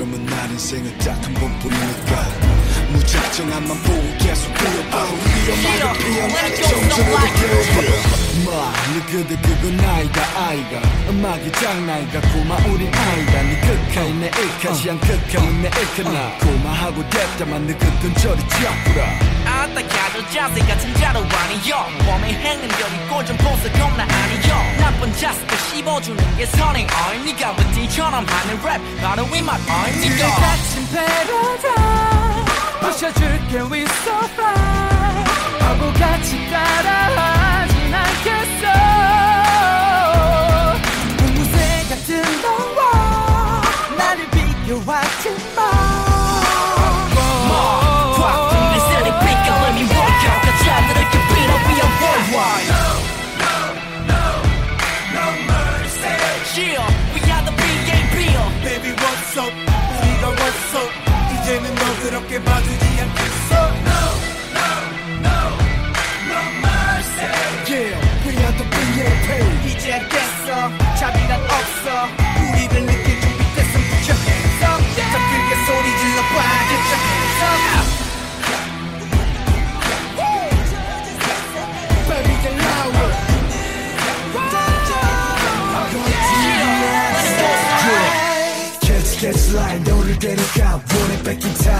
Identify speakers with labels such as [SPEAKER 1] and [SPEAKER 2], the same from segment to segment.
[SPEAKER 1] 그러면 나 인생은 딱 한 번뿐이니까. 정 앞만 보고 계속 위험하게 피어나 마 너그대 그건 아이가 아이가. 음악이 장난이가 고마 우린 아이가. 네 극하이 내 일카시 안 극하면 내 일카나 고마하고 됐다만 너 그건 저리 잡구라
[SPEAKER 2] 아따 가져 자세 같은 자로 아니여? 봄에 행운들이 꼴좀 보스 겁나 아니여? 나쁜 자식도 씹어주는 게 선행 어이 니가. 왜 띠처럼 하는 랩 바로 이맛 어이
[SPEAKER 3] 우리
[SPEAKER 2] 니가
[SPEAKER 3] 같은 패러다임 부셔줄게 we so fly. 바보같이 따라하 너
[SPEAKER 4] 그렇게 봐주지 않겠어 No no no no mercy
[SPEAKER 1] Yeah we are the B.A.P
[SPEAKER 4] 이제 알겠어 자비란 없어 우리를 느낄 준비 됐으면 put your hands up 더 크게 소리 질러봐 get your hands up
[SPEAKER 1] Baby get louder Catch catch line 너를 데려가 원해 뺏긴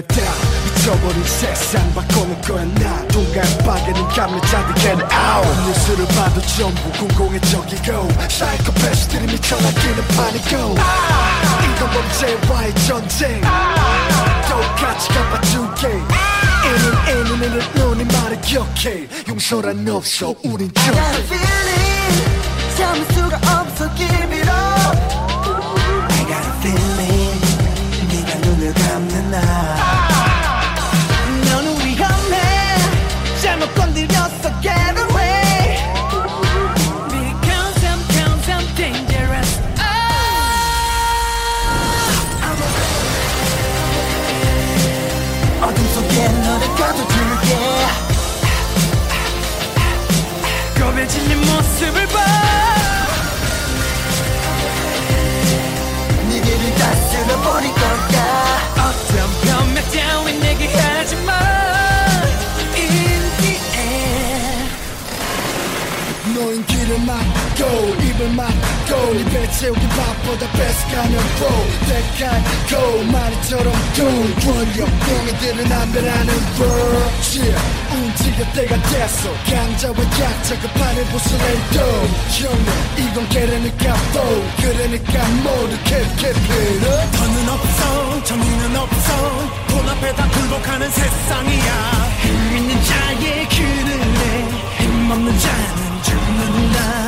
[SPEAKER 1] 거야 다 미쳐버린 세상 바꿔놓을 거야 나. 동간 빠개는 감염자들 get out. 뉴스를 봐도 전부 공공의 적이고 사이코패스들이 미쳐나기는 파니고 이건 범죄와의 전쟁. 똑같이 갚아줄게. 이는 이는 이는 너네 말을 기억해. 용서란 없어 우린
[SPEAKER 5] got a
[SPEAKER 1] 좀
[SPEAKER 5] feeling 참을 수가 없어 give it up. I got a feeling 네가 눈을 감는 날
[SPEAKER 1] 너인 길을 막고 입을 막고 네배 채우기 바보다 뺏어가는 보 대가고 말이처럼 돈 권력 똥이들은 안 되라는 world. 움직여 때가 됐어. 강자와 약자가 판을 부수내도 형님 이건 개라니까 보 그러니까 모두 캡캡 it
[SPEAKER 4] 더는 없어 정의는 없어. 돈 앞에다 굴복하는 세상이야.
[SPEAKER 3] 힘 있는 자의 그늘에 힘없는 자는 죽는다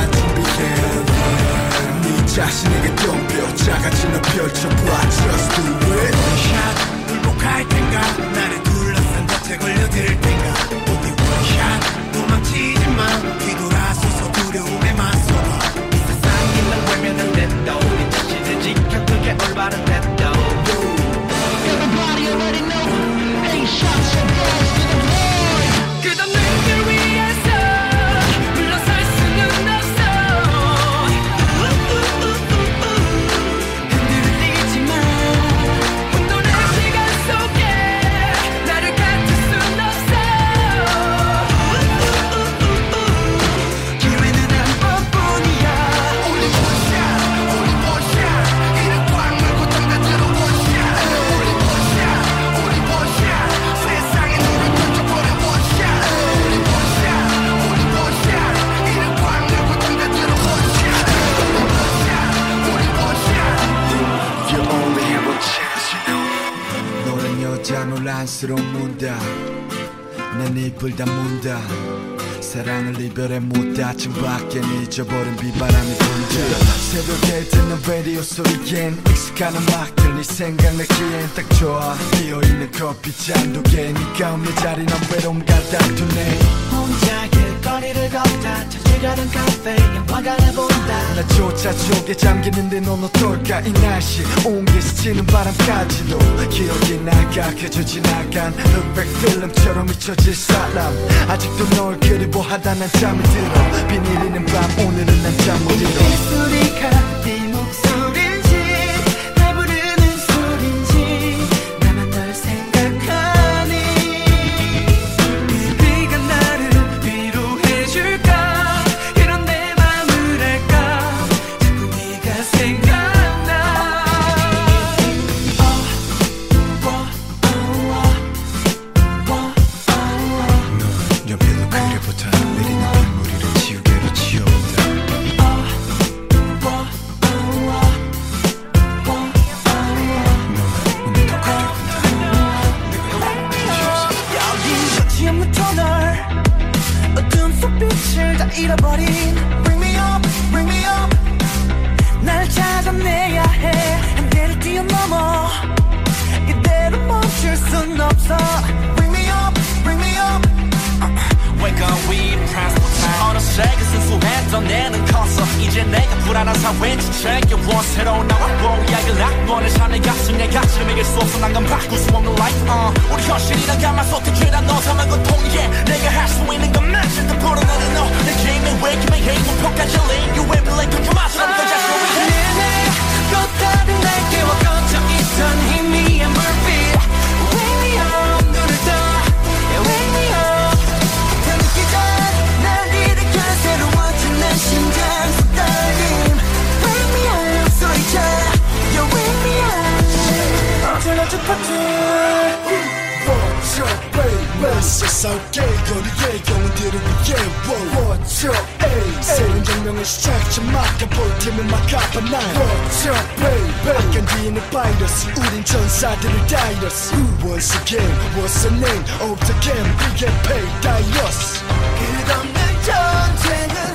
[SPEAKER 1] 마자 준비해 네 자신에게 덤벼 작아진 너 펼쳐봐 Just do it
[SPEAKER 2] 샷 굴복할 텐가 나를 둘러싼 덫에 걸려들 텐가 어디 원샷 도망치지 마 뒤돌아서서 두려움에 맞서봐
[SPEAKER 5] 이 세상이 널 외면한 대도 네 자신을 지켜 그게 올바른 대
[SPEAKER 1] 사랑을 이별에 못 다친 밖엔 잊어버린 비바람이 분다. 새벽에 듣는 라디오 소리엔 익숙한 음악들 네 생각나기엔 딱 좋아. 비어있는 커피 잔 두개 네가 없는 자리 난 외로움 가닥두네.
[SPEAKER 5] 혼자 길 거리를 걷다 찾으려던 카페 영화가 내본다.
[SPEAKER 1] 나조차 속에 잠기는데 넌 어떨까 이 날씨. 온게 스치는 바람까지도 기억이 나가. 그저 지나간 흑백 필름처럼 잊혀질 사람. 아직도 널 그리워하다 난 잠이 들어. 비 내리는 밤 오늘은 난 잠 못 이뤄.
[SPEAKER 5] 소리가 네 목소리 널 어둠 속 빛을 다 잃어버린 Bring me up, bring me up. 날 찾아내야 해. 한계를 뛰어넘어. 이대로 멈출 순 없어 Up,
[SPEAKER 6] we press 어느새 그 순수했던 내는 컸어 이제 내가 불안한 사회에 지쳐겨 새로운 나와 뽀약을 악보는 삶의 가슴 내 가슴을 이길 수 없어. 난건 바꿀 수 없는 life uh. 우리 현실이란 가마솥에 죄다 넣어서만 고통이게 내가 할 수 있는 것만 실컷 풀어내는 너내 게임에 왜 김에 행복까지 lean You every like 그 맛을 없던
[SPEAKER 1] What's up, baby? 악견기는 바이러스 우린 전사들을 다이러스 Once again, what's the name of the game? We get paid, 다이러스
[SPEAKER 5] 끝없는 전쟁은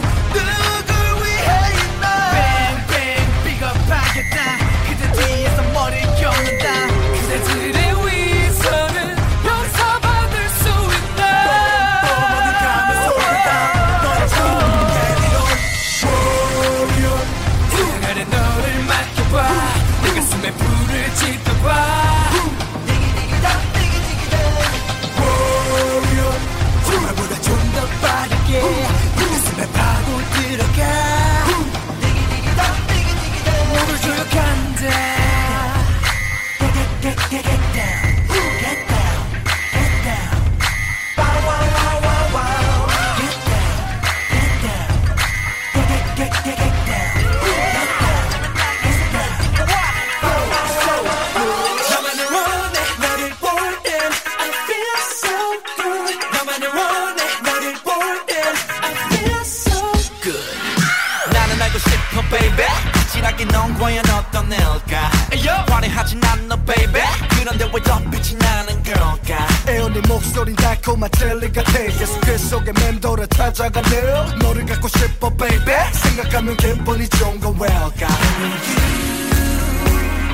[SPEAKER 5] get down.
[SPEAKER 1] 목소린 달콤한 젤리가 돼 예수께 속에 맴돌아 찾아가네.요 너를 갖고 싶어 baby. 생각하면 기분이 좋은 건 welcome You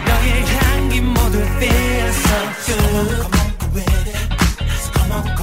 [SPEAKER 6] 너의 향기 모두 feel so good.
[SPEAKER 5] So Come on go with it
[SPEAKER 6] so
[SPEAKER 5] Come on. go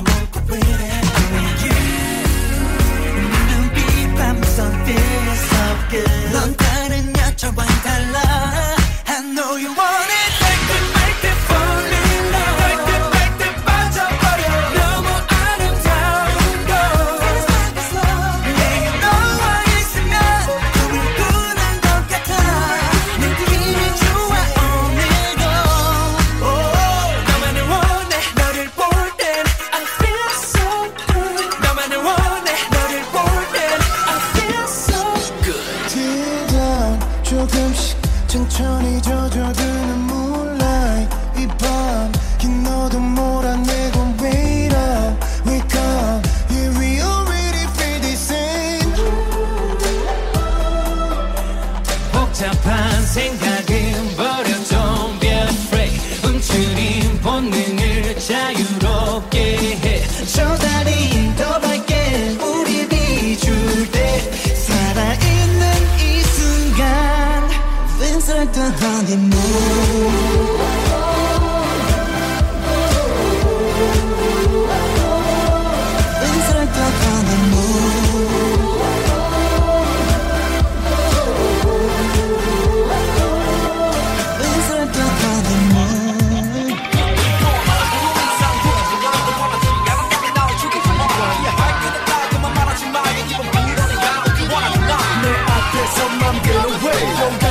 [SPEAKER 5] 좀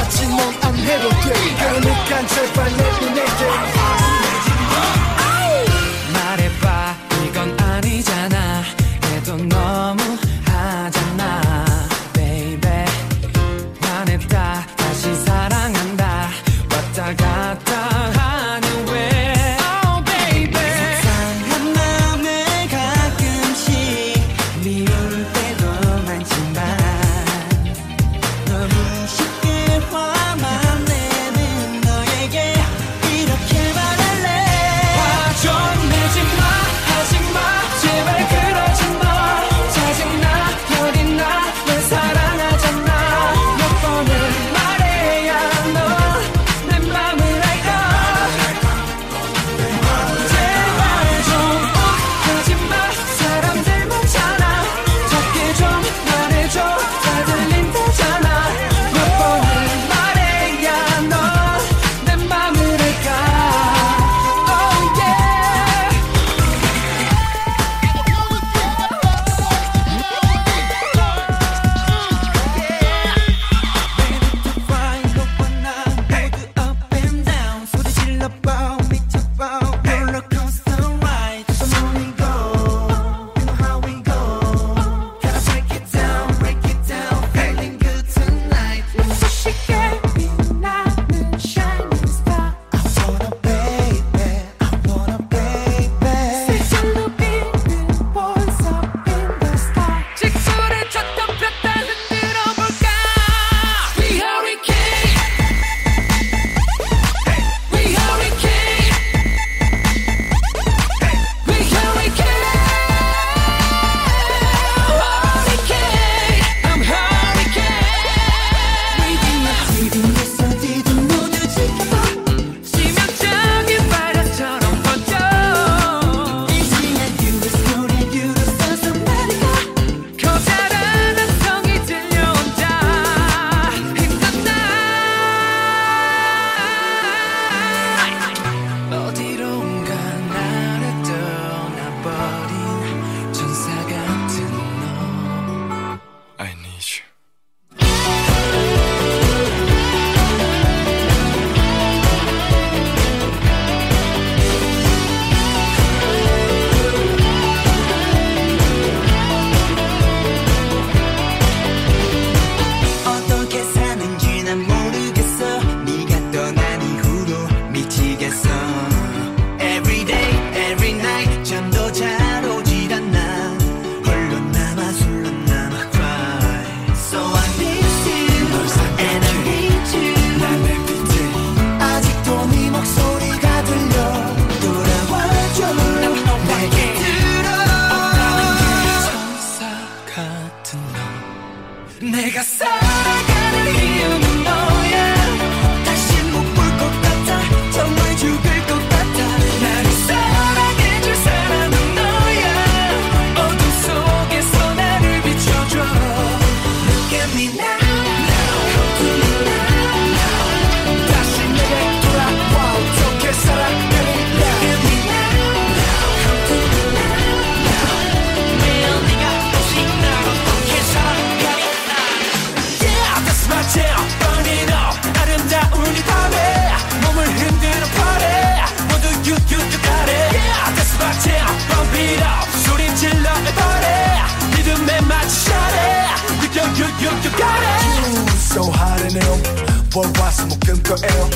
[SPEAKER 1] 월화수목금토예요.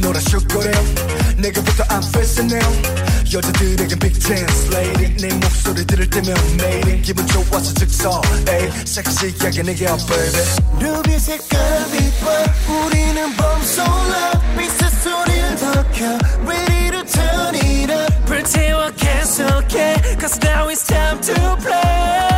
[SPEAKER 1] 놀아줄 거래요. 내게부터 I'm facing now. 여자들에겐 big chance. Lady 내 목소리 들을 때면 매일이 기분 좋아서 즉서 에이 섹시하게 내게 baby.
[SPEAKER 7] 루비 색깔 빛과 우리는 범솔라 빛의 소리를 더켜 Ready to turn it up.
[SPEAKER 5] 불태워 계속해. Cause now it's time to play